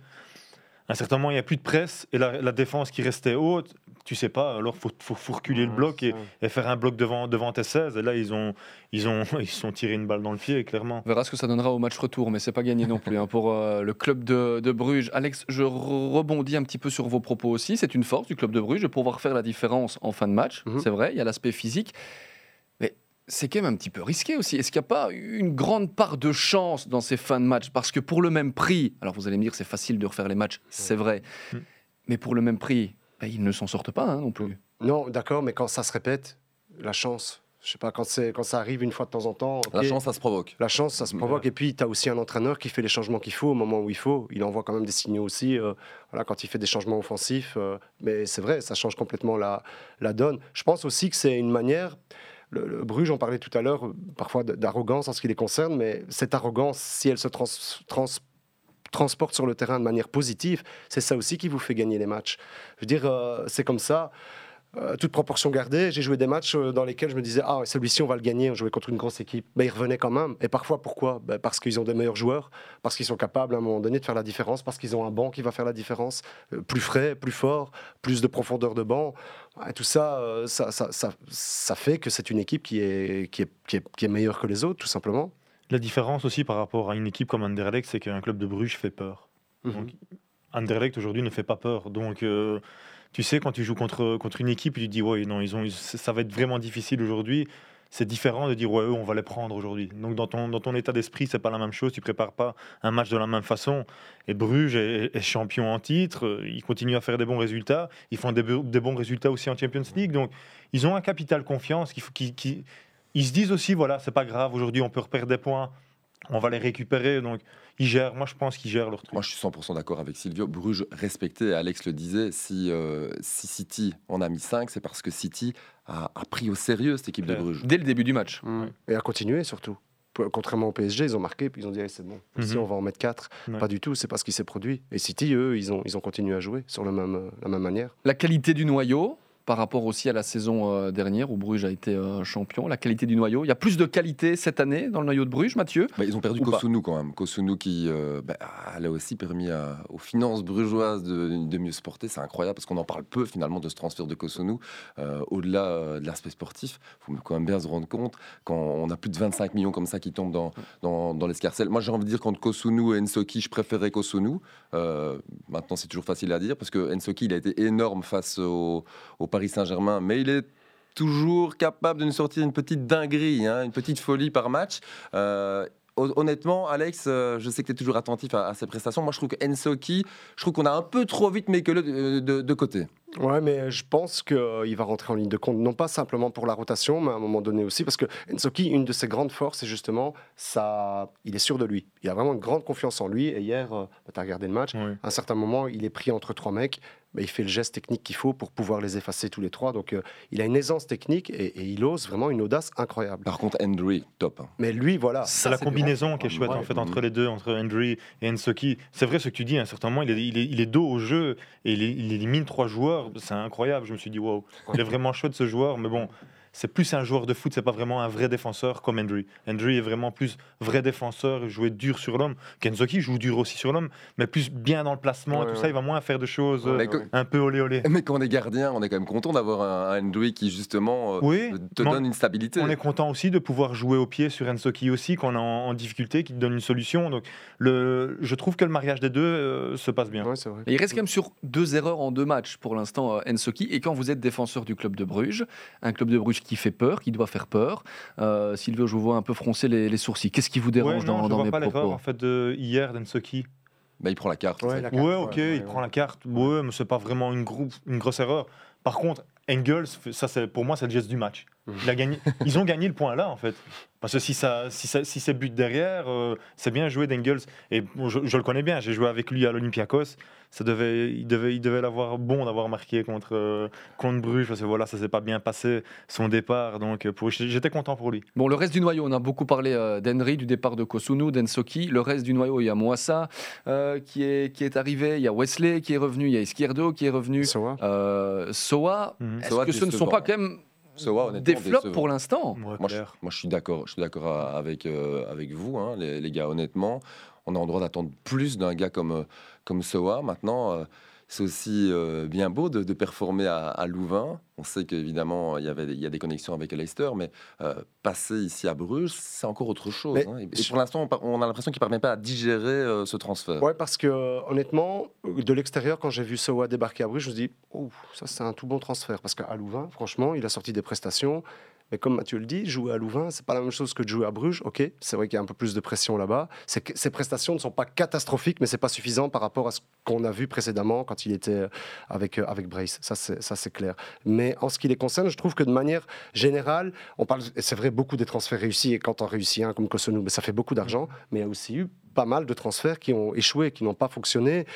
À un certain moment, il n'y a plus de presse et la défense qui restait haute, tu sais pas. Alors, faut, faut, faut reculer le bloc et, faire un bloc devant, devant tes 16. Et là, ils ont, ils ont, ils se sont tirés une balle dans le pied, clairement. On verra ce que ça donnera au match retour, mais c'est pas gagné non plus hein, pour euh, le club de, de Bruges. Alex, je re- rebondis un petit peu sur vos propos aussi. C'est une force du club de Bruges de pouvoir faire la différence en fin de match. Mhm. C'est vrai, il y a l'aspect physique. Mais c'est quand même un petit peu risqué aussi. Est-ce qu'il n'y a pas une grande part de chance dans ces fins de match? Parce que pour le même prix, alors vous allez me dire c'est facile de refaire les matchs, c'est vrai. Mhm. Mais pour le même prix, ben, ils ne s'en sortent pas hein, non plus. Non, d'accord, mais quand ça se répète, la chance. Je sais pas, quand, c'est- quand ça arrive une fois de temps en temps. La chance, ça se provoque. La chance, ça se Ouais. provoque. Et puis, tu as aussi un entraîneur qui fait les changements qu'il faut au moment où il faut. Il envoie quand même des signaux aussi euh, voilà, quand il fait des changements offensifs. euh, mais c'est vrai, ça change complètement la, la donne. Je pense aussi que c'est une manière. Le, le Bruges, on parlait tout à l'heure, euh, parfois d'arrogance en ce qui les concerne, mais cette arrogance, si elle se trans- trans- transporte sur le terrain de manière positive, c'est ça aussi qui vous fait gagner les matchs. Je veux dire, euh, c'est comme ça. Euh, toute proportion gardée, j'ai joué des matchs euh, dans lesquels je me disais ah celui-ci on va le gagner, on jouait contre une grosse équipe, mais ils revenaient quand même. Et parfois pourquoi? Ben, Parce qu'ils ont des meilleurs joueurs, parce qu'ils sont capables à un moment donné de faire la différence, parce qu'ils ont un banc qui va faire la différence, plus frais, plus fort, plus de profondeur de banc. Ouais, tout ça, ça, fait que c'est une équipe qui est meilleure que les autres, tout simplement. La différence aussi par rapport à une équipe comme Anderlecht, c'est qu'un club de Bruges fait peur. Donc, Anderlecht aujourd'hui ne fait pas peur. Donc, euh, tu sais, quand tu joues contre, contre une équipe, tu te dis, ouais, non, ils ont, ça va être vraiment difficile aujourd'hui. C'est différent de dire, ouais, eux, on va les prendre aujourd'hui. Donc, dans ton, dans ton état d'esprit, c'est pas la même chose. Tu prépares pas un match de la même façon. Et Bruges est, est champion en titre. Ils continuent à faire des bons résultats. Ils font des, bons résultats aussi en Champions League. Donc, ils ont un capital confiance. Qui- ils se disent aussi, voilà, c'est pas grave. Aujourd'hui, on peut repérer des points. On va les récupérer. Donc, ils gèrent. Moi, je pense qu'ils gèrent leur truc. Moi, je suis 100% d'accord avec Silvio. Bruges respecté, Alex le disait, si, euh, si City en a mis 5, c'est parce que City a, a pris au sérieux cette équipe de. Bruges. Dès le début du match. Et à continuer surtout. Contrairement au PSG, ils ont marqué, puis ils ont dit, Allez, c'est bon, ici Mhm. on va en mettre 4. Ouais. Pas du tout, c'est pas ce qui s'est produit. Et City, eux, ils ont, ils ont continué à jouer sur le même, euh, la même manière. La qualité du noyau, par rapport aussi à la saison euh, dernière où Bruges a été euh, champion, la qualité du noyau. Il y a plus de qualité cette année dans le noyau de Bruges, Mathieu? Bah, ils ont perdu. Kosunu quand même. Kosunu qui euh, bah, a là aussi permis à- aux finances brugeoises de, de mieux se porter. C'est incroyable parce qu'on en parle peu finalement de ce transfert de Kosunu. Euh, Au-delà de l'aspect sportif, il faut quand même bien se rendre compte quand on a plus de 25 millions comme ça qui tombent dans, dans, dans l'escarcelle. Moi j'ai envie de dire qu'entre Kosunu et Ensoki, je préférais Kosunu. Euh, maintenant c'est toujours facile à dire parce que Ensoki il a été énorme face au, au Paris Saint-Germain, mais il est toujours capable de nous sortir une petite dinguerie, hein, une petite folie par match. Euh, hon- Honnêtement, Alex, euh, je sais que tu es toujours attentif à, à ses prestations. Moi, je trouve que Ensoki, je trouve qu'on a un peu trop vite mis que le de, de- de côté. Ouais, mais je pense qu'il va rentrer en ligne de compte, non pas simplement pour la rotation, mais à un moment donné aussi, parce que Ensoki, une de ses grandes forces, c'est justement, ça, il est sûr de lui. Il a vraiment une grande confiance en lui. Et hier, tu as regardé le match, Oui. à un certain moment, il est pris entre trois mecs, mais il fait le geste technique qu'il faut pour pouvoir les effacer tous les trois. Donc, euh, il a une aisance technique et, et il ose vraiment une audace incroyable. Par contre, Hendry, top. hein. Mais lui, voilà. C'est la combinaison qui est chouette Ouais, en fait entre les deux, entre Hendry et Ensoki. C'est vrai ce que tu dis, à un certain moment, il est, il est, il est dos au jeu et il, est- il élimine trois joueurs. C'est incroyable. Je me suis dit, waouh, il est vraiment chouette ce joueur. Mais bon, c'est plus un joueur de foot, c'est pas vraiment un vrai défenseur comme Hendry. Hendry est vraiment plus vrai défenseur, jouait dur sur l'homme. Kenzoki joue dur aussi sur l'homme, mais plus bien dans le placement et Ouais, tout ça, il va moins faire de choses euh, un peu olé olé. Mais quand on est gardien, on est quand même content d'avoir un, un Hendry qui justement euh, Oui, te on- donne une stabilité. On est content aussi de pouvoir jouer au pied sur Ensoki aussi, qu'on est en, en difficulté, qui te donne une solution. Donc, le, je trouve que le mariage des deux euh, se passe bien. Vrai. Il reste quand même sur deux erreurs en deux matchs pour l'instant, euh, Ensoki. Et quand vous êtes défenseur du club de Bruges, un club de Bruges qui fait peur, qui doit faire peur, euh, Silvio, je vous vois un peu froncer les, les sourcils. Qu'est-ce qui vous dérange Ouais, non, dans, je dans vois mes pas l'erreur propos en fait de hier d'Ensoki. Bah, il prend la carte. Ouais, ok, ouais, ouais, il prend la carte. Ouais, mais c'est pas vraiment une, grosse erreur. Par contre, Engels, ça c'est pour moi c'est le geste du match. Il a gagné. Ils ont gagné le point là en fait. Parce que si ça, si ça, si c'est but derrière, euh, c'est bien joué d'Engels. Et bon, je, je le connais bien. J'ai joué avec lui à l'Olympiakos. Ça devait, il devait, il devait l'avoir bon d'avoir marqué contre euh, contre Bruges parce que voilà, ça s'est pas bien passé son départ. Donc euh, pour, j'étais content pour lui. Bon, le reste du noyau, on a beaucoup parlé euh, d'Henry, du départ de Kosunu, d'Ensoki. Le reste du noyau, il y a Moissa euh, qui, est, qui est arrivé, il y a Wesley qui est revenu, il y a Izquierdo qui est revenu. Euh, Soa, Mhm. est-ce Soa que ce ne sont pas quand même Des flops décevant. pour l'instant Moi, je, clair. moi, je suis d'accord. Je suis d'accord à- avec euh, avec vous, hein, les, les gars. Honnêtement, on a le droit d'attendre plus d'un gars comme euh, comme Soa. Maintenant, euh, c'est aussi euh, bien beau de, de performer à, à Louvain. On sait qu'évidemment il y avait il y a des connexions avec Leicester, mais euh, passer ici à Bruges, c'est encore autre chose. Hein. Et, je- pour l'instant, on, a l'impression qu'il ne parvient pas à digérer euh, ce transfert. Ouais, parce que honnêtement, de l'extérieur, quand j'ai vu Soa débarquer à Bruges, je me dis, oh, ça c'est un tout bon transfert. Parce qu'à Louvain, franchement, il a sorti des prestations. Mais comme Mathieu le dit, jouer à Louvain, c'est pas la même chose que de jouer à Bruges. Ok, c'est vrai qu'il y a un peu plus de pression là-bas. Ces prestations ne sont pas catastrophiques, mais c'est pas suffisant par rapport à ce qu'on a vu précédemment quand il était euh, avec, euh, avec Brace. Ça, c'est clair. Mais en ce qui les concerne, je trouve que de manière générale, on parle, et c'est vrai, beaucoup des transferts réussis. Et quand on réussit un comme Kosonou, mais ça fait beaucoup d'argent. Mais il y a aussi eu pas mal de transferts qui ont échoué, qui n'ont pas fonctionné.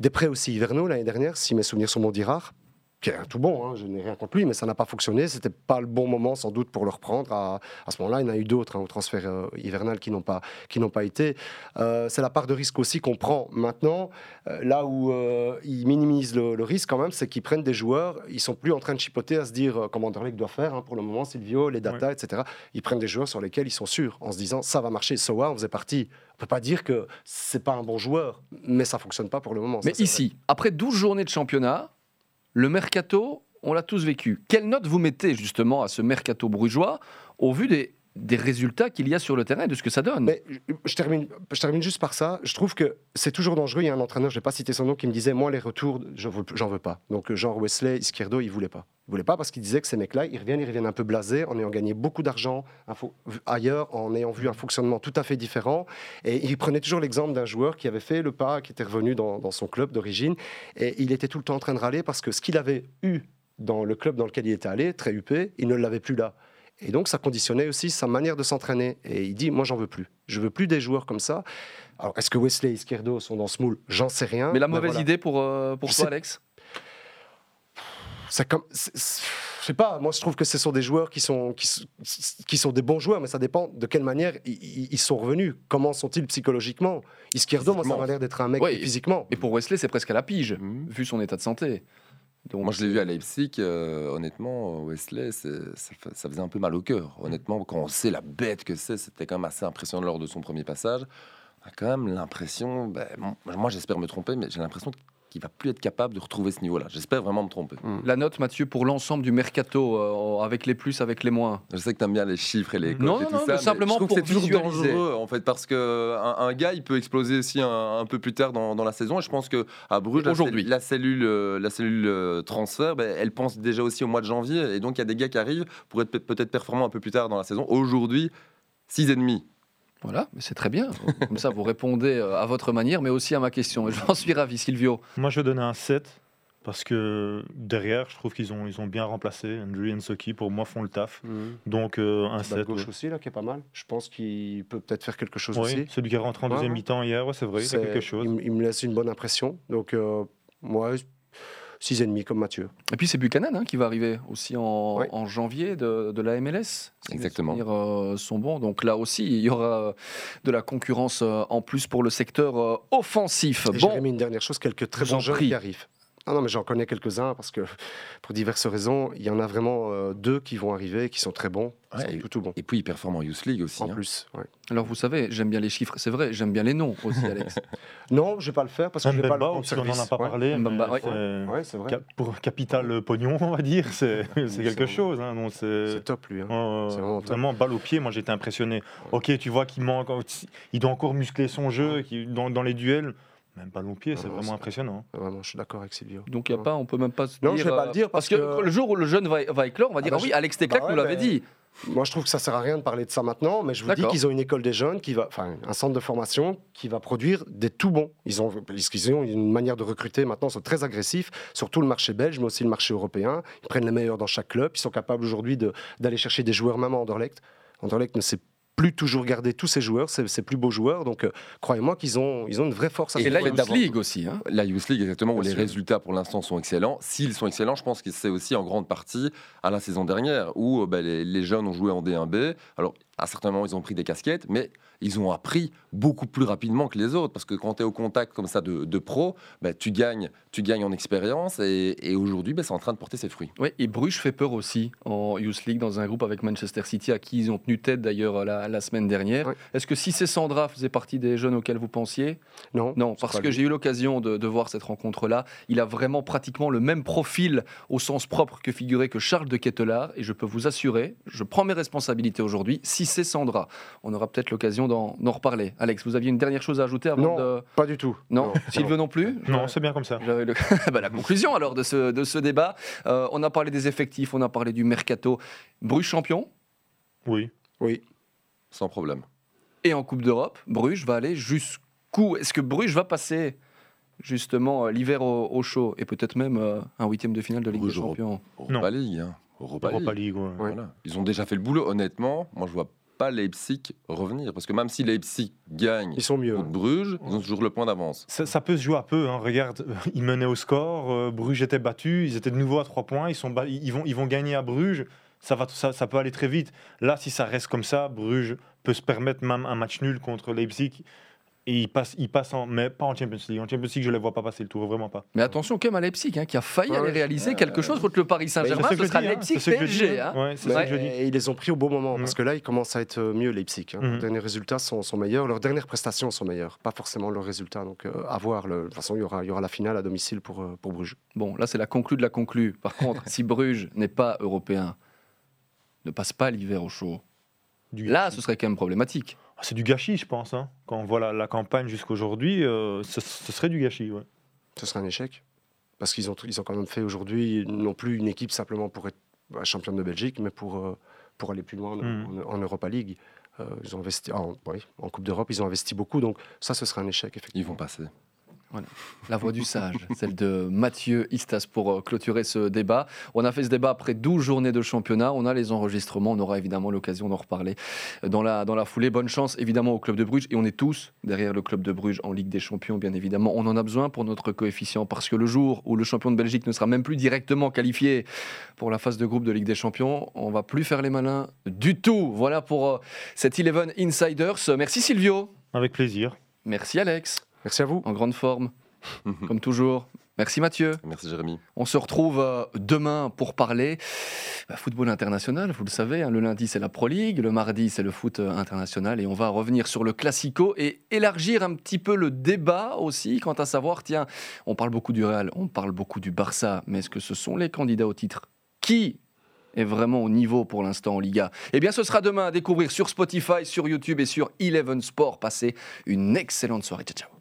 Des prêts aussi hivernaux l'année dernière, si mes souvenirs sont bons d'Irard, qui est un tout bon, hein, je n'ai rien contre lui, mais ça n'a pas fonctionné. C'était pas le bon moment sans doute pour le reprendre. À, à ce moment-là, il y en a eu d'autres hein, au transfert euh, hivernal qui n'ont pas, qui n'ont pas été. Euh, c'est la part de risque aussi qu'on prend maintenant. Euh, là où euh, ils minimisent le, le risque quand même, c'est qu'ils prennent des joueurs. Ils sont plus en train de chipoter à se dire euh, comment Anderlecht doit faire hein, pour le moment, Silvio, les data, etc. Ils prennent des joueurs sur lesquels ils sont sûrs, en se disant ça va marcher. Soa, on faisait partie. On peut pas dire que c'est pas un bon joueur, mais ça fonctionne pas pour le moment. Mais ça, ici, après 12 journées de championnat, le mercato, on l'a tous vécu. Quelle note vous mettez justement à ce mercato brugeois au vu des, des résultats qu'il y a sur le terrain de ce que ça donne Mais je, termine, juste par ça. Je trouve que c'est toujours dangereux. Il y a un entraîneur, je vais pas citer son nom, qui me disait Moi, les retours, je veux, j'en veux pas. Donc, genre Wesley, Izquierdo, il voulait pas. Il voulait pas parce qu'il disait que ces mecs-là, ils reviennent, ils reviennent un peu blasés en ayant gagné beaucoup d'argent ailleurs, en ayant vu un fonctionnement tout à fait différent. Et il prenait toujours l'exemple d'un joueur qui avait fait le pas, qui était revenu dans, dans son club d'origine. Et il était tout le temps en train de râler parce que ce qu'il avait eu dans le club dans lequel il était allé, très huppé, il ne l'avait plus là. Et donc, ça conditionnait aussi sa manière de s'entraîner. Et il dit, moi, j'en veux plus. Je veux plus des joueurs comme ça. Alors, est-ce que Wesley et Izquierdo sont dans ce moule? J'en sais rien. Mais la mauvaise voilà. idée pour, euh, pour Je toi, sais- Alex? C'est comme... Je sais pas, moi je trouve que ce sont des joueurs qui sont, qui, sont des bons joueurs, mais ça dépend de quelle manière ils, sont revenus. Comment sont-ils psychologiquement? Izquierdo, moi ça m'a l'air d'être un mec Ouais, physiquement. Et pour Wesley, c'est presque à la pige, Mhm. vu son état de santé. Moi, je l'ai vu à Leipzig, euh, honnêtement, Wesley, c'est- ça, fa- ça faisait un peu mal au cœur. Honnêtement, quand on sait la bête que c'est, c'était quand même assez impressionnant lors de son premier passage. On a quand même l'impression, ben, moi j'espère me tromper, mais j'ai l'impression qu'il va plus être capable de retrouver ce niveau-là. J'espère vraiment me tromper. La note, Mathieu, pour l'ensemble du mercato, euh, avec les plus, avec les moins. Je sais que tu aimes bien les chiffres et les cotes Non, et non, tout non, ça, mais mais simplement je trouve pour que c'est toujours dangereux en fait parce que un, un gars il peut exploser aussi un, un peu plus tard dans, dans la saison et je pense que à Bruges Aujourd'hui. la cellule euh, la cellule euh, transfert ben, elle pense déjà aussi au mois de janvier et donc il y a des gars qui arrivent pour être pe- peut-être performants un peu plus tard dans la saison. Aujourd'hui 6 et demi. Voilà, mais c'est très bien. Comme ça, vous répondez euh, à votre manière, mais aussi à ma question. Et j'en suis ravi, Silvio. Moi, je vais donner un 7 parce que derrière, je trouve qu'ils ont, ils ont bien remplacé. Andrew et Soki, pour moi, font le taf. Mhm. Donc, euh, un Bah, 7. gauche ouais. aussi, là, qui est pas mal. Je pense qu'il peut peut-être faire quelque chose Oui, aussi. celui qui est rentré en Ouais, deuxième ouais. mi-temps hier, ouais, c'est vrai, il quelque chose. Il me laisse une bonne impression. Donc, euh, moi, 6,5 comme Mathieu. Et puis c'est Buchanan hein, qui va arriver aussi en, en janvier de, de la MLS. Exactement. souvenirs, euh, sont bons. Donc là aussi, il y aura euh, de la concurrence euh, en plus pour le secteur euh, offensif. Et Bon, Jérémy, une dernière chose, quelques très bons qui arrivent. Ah non, mais j'en connais quelques-uns parce que pour diverses raisons, il y en a vraiment euh, deux qui vont arriver, qui sont très bons, Ouais, sont et- tout, tout bons. Et puis, ils performent en Youth League aussi. En hein. plus, ouais. Alors vous savez, j'aime bien les chiffres, c'est vrai, j'aime bien les noms aussi, Alex. Non, je vais pas le faire parce que je vais pas le aussi, on n'en a pas Ouais. parlé. mais Mbemba, ouais. c'est- Ouais, c'est vrai. Cap- pour capital euh, pognon, on va dire, c'est c'est quelque c'est- chose. hein, c'est C'est top lui. hein. Vraiment top. vraiment balle au pied. Moi, j'étais impressionné. Ok, tu vois qu'il manque, il doit encore muscler son jeu, dans les duels. Même balle au pied, c'est Ah, non, vraiment impressionnant. Vraiment, je suis d'accord avec Silvio. Donc il y a pas, on peut même pas se Non, dire. je vais pas euh, le dire parce parce que, que- le jour où le jeune va, va éclore, on va dire bah, ah oui, Alex Teclac bah ouais, nous l'avait mais- dit. Moi, je trouve que ça sert à rien de parler de ça maintenant, mais je vous dis qu'ils ont une école des jeunes qui va, enfin, un centre de formation qui va produire des tout bons. Ils ont, qu'ils ont une manière de recruter maintenant, ils sont très agressifs, surtout le marché belge, mais aussi le marché européen. Ils prennent les meilleurs dans chaque club. Ils sont capables aujourd'hui de- d'aller chercher des joueurs, même à Anderlecht. Anderlecht ne sait plus toujours garder tous ses joueurs, ses, ses plus beaux joueurs. Donc, euh, croyez-moi qu'ils ont, ils ont une vraie force à Et la. Youth League aussi. Hein. La Youth League, exactement, où Bien les sûr. résultats pour l'instant sont excellents. S'ils sont excellents, je pense que c'est aussi en grande partie à la saison dernière, où euh, bah, les, les jeunes ont joué en D1B. Alors, à certains moments, ils ont pris des casquettes, mais ils ont appris beaucoup plus rapidement que les autres. Parce que quand tu es au contact comme ça de, de pros, bah, tu, gagnes, tu gagnes en expérience. Et, et aujourd'hui, bah, c'est en train de porter ses fruits. Oui, et Bruges fait peur aussi en Youth League dans un groupe avec Manchester City, à qui ils ont tenu tête d'ailleurs la, la semaine dernière. Est-ce que si c'est Sandra faisait partie des jeunes auxquels vous pensiez? Non, Non, parce que j'ai eu l'occasion de, de voir cette rencontre-là. Il a vraiment pratiquement le même profil au sens propre que figuré que Charles de Kettelard. Et je peux vous assurer, je prends mes responsabilités aujourd'hui, si c'est Sandra. On aura peut-être l'occasion d'en d'en reparler. Alex, vous aviez une dernière chose à ajouter avant Non, de... pas du tout. Non, Sylvain non plus? Non, c'est bien comme ça. J'avais le- Bah, la conclusion alors de ce, de ce débat. Euh, on a parlé des effectifs, on a parlé du mercato. Bruges champion? Oui. Oui. Sans problème. et en Coupe d'Europe, Bruges va aller jusqu'où? Est-ce que Bruges va passer justement euh, l'hiver au, au chaud? Et peut-être même euh, un huitième de finale de Ligue Bruges des. Champions Europa League. hein. Europa, Europa League. League, ouais. Ouais. Voilà. Ils ont déjà fait le boulot. Honnêtement, moi, je vois pas Leipzig revenir. Parce que même si Leipzig gagne Ils sont mieux. contre Bruges, ils ont toujours le point d'avance. Ça, ça peut se jouer un peu. hein. Regarde, ils menaient au score. euh, Bruges était battu. Ils étaient de nouveau à 3 points. Ils, sont ils, vont, ils vont gagner à Bruges. Ça, va, ça, ça peut aller très vite. Là, si ça reste comme ça, Bruges peut se permettre même un match nul contre Leipzig. Et ils passent, ils passent en, mais pas en Champions League. En Champions League, je ne les vois pas passer le tour, vraiment pas. Mais attention quand même à Leipzig hein, qui a failli Ouais, aller réaliser quelque chose contre le Paris Saint-Germain. C'est Ce sera dis, hein. Leipzig dis, PSG. hein. hein. Ouais, c'est Mais- ça que je dis. et ils les ont pris au bon moment parce Mhm. que là, ils commencent à être mieux Leipzig. hein. Mhm. Leurs derniers résultats sont, sont meilleurs, leurs dernières prestations sont meilleures, pas forcément leurs résultats. Donc, euh, à voir. Le- De toute façon, il y aura, il y aura la finale à domicile pour, euh, pour Bruges. Bon, là c'est la conclue de la conclue. Par contre, si Bruges n'est pas européen, ne passe pas l'hiver au chaud, Du là ce serait quand même problématique. C'est du gâchis, je pense. hein. Quand on voit la, la campagne jusqu'aujourd'hui, euh, ce, ce serait du gâchis. ouais. Ce sera un échec parce qu'ils ont, ils ont quand même fait aujourd'hui non plus une équipe simplement pour être bah, championne de Belgique, mais pour, euh, pour aller plus loin en, Mhm. en- en Europa League. Euh, ils ont investi en, oui, en Coupe d'Europe, ils ont investi beaucoup, donc ça, ce sera un échec Ils effectivement. vont passer. La voix du sage, celle de Mathieu Istas pour euh, clôturer ce débat. On a fait ce débat après 12 journées de championnat. On a les enregistrements. On aura évidemment l'occasion d'en reparler dans la, dans la foulée. Bonne chance évidemment au club de Bruges. Et on est tous derrière le club de Bruges en Ligue des Champions, bien évidemment. On en a besoin pour notre coefficient parce que le jour où le champion de Belgique ne sera même plus directement qualifié pour la phase de groupe de Ligue des Champions, on va plus faire les malins du tout. Voilà pour euh, cet Eleven Insiders. Merci Silvio. Avec plaisir. Merci Alex. Merci à vous. En grande forme, comme toujours. Merci Mathieu. Merci Jérémy. On se retrouve euh, demain pour parler bah, football international. Vous le savez, hein, le lundi c'est la Pro League, le mardi c'est le foot euh, international et on va revenir sur le Classico et élargir un petit peu le débat aussi quant à savoir, tiens, on parle beaucoup du Real, on parle beaucoup du Barça, mais est-ce que ce sont les candidats au titre? Qui est vraiment au niveau pour l'instant en Liga? Eh bien, ce sera demain à découvrir sur Spotify, sur YouTube et sur Eleven Sport. Passez une excellente soirée. Ciao, ciao.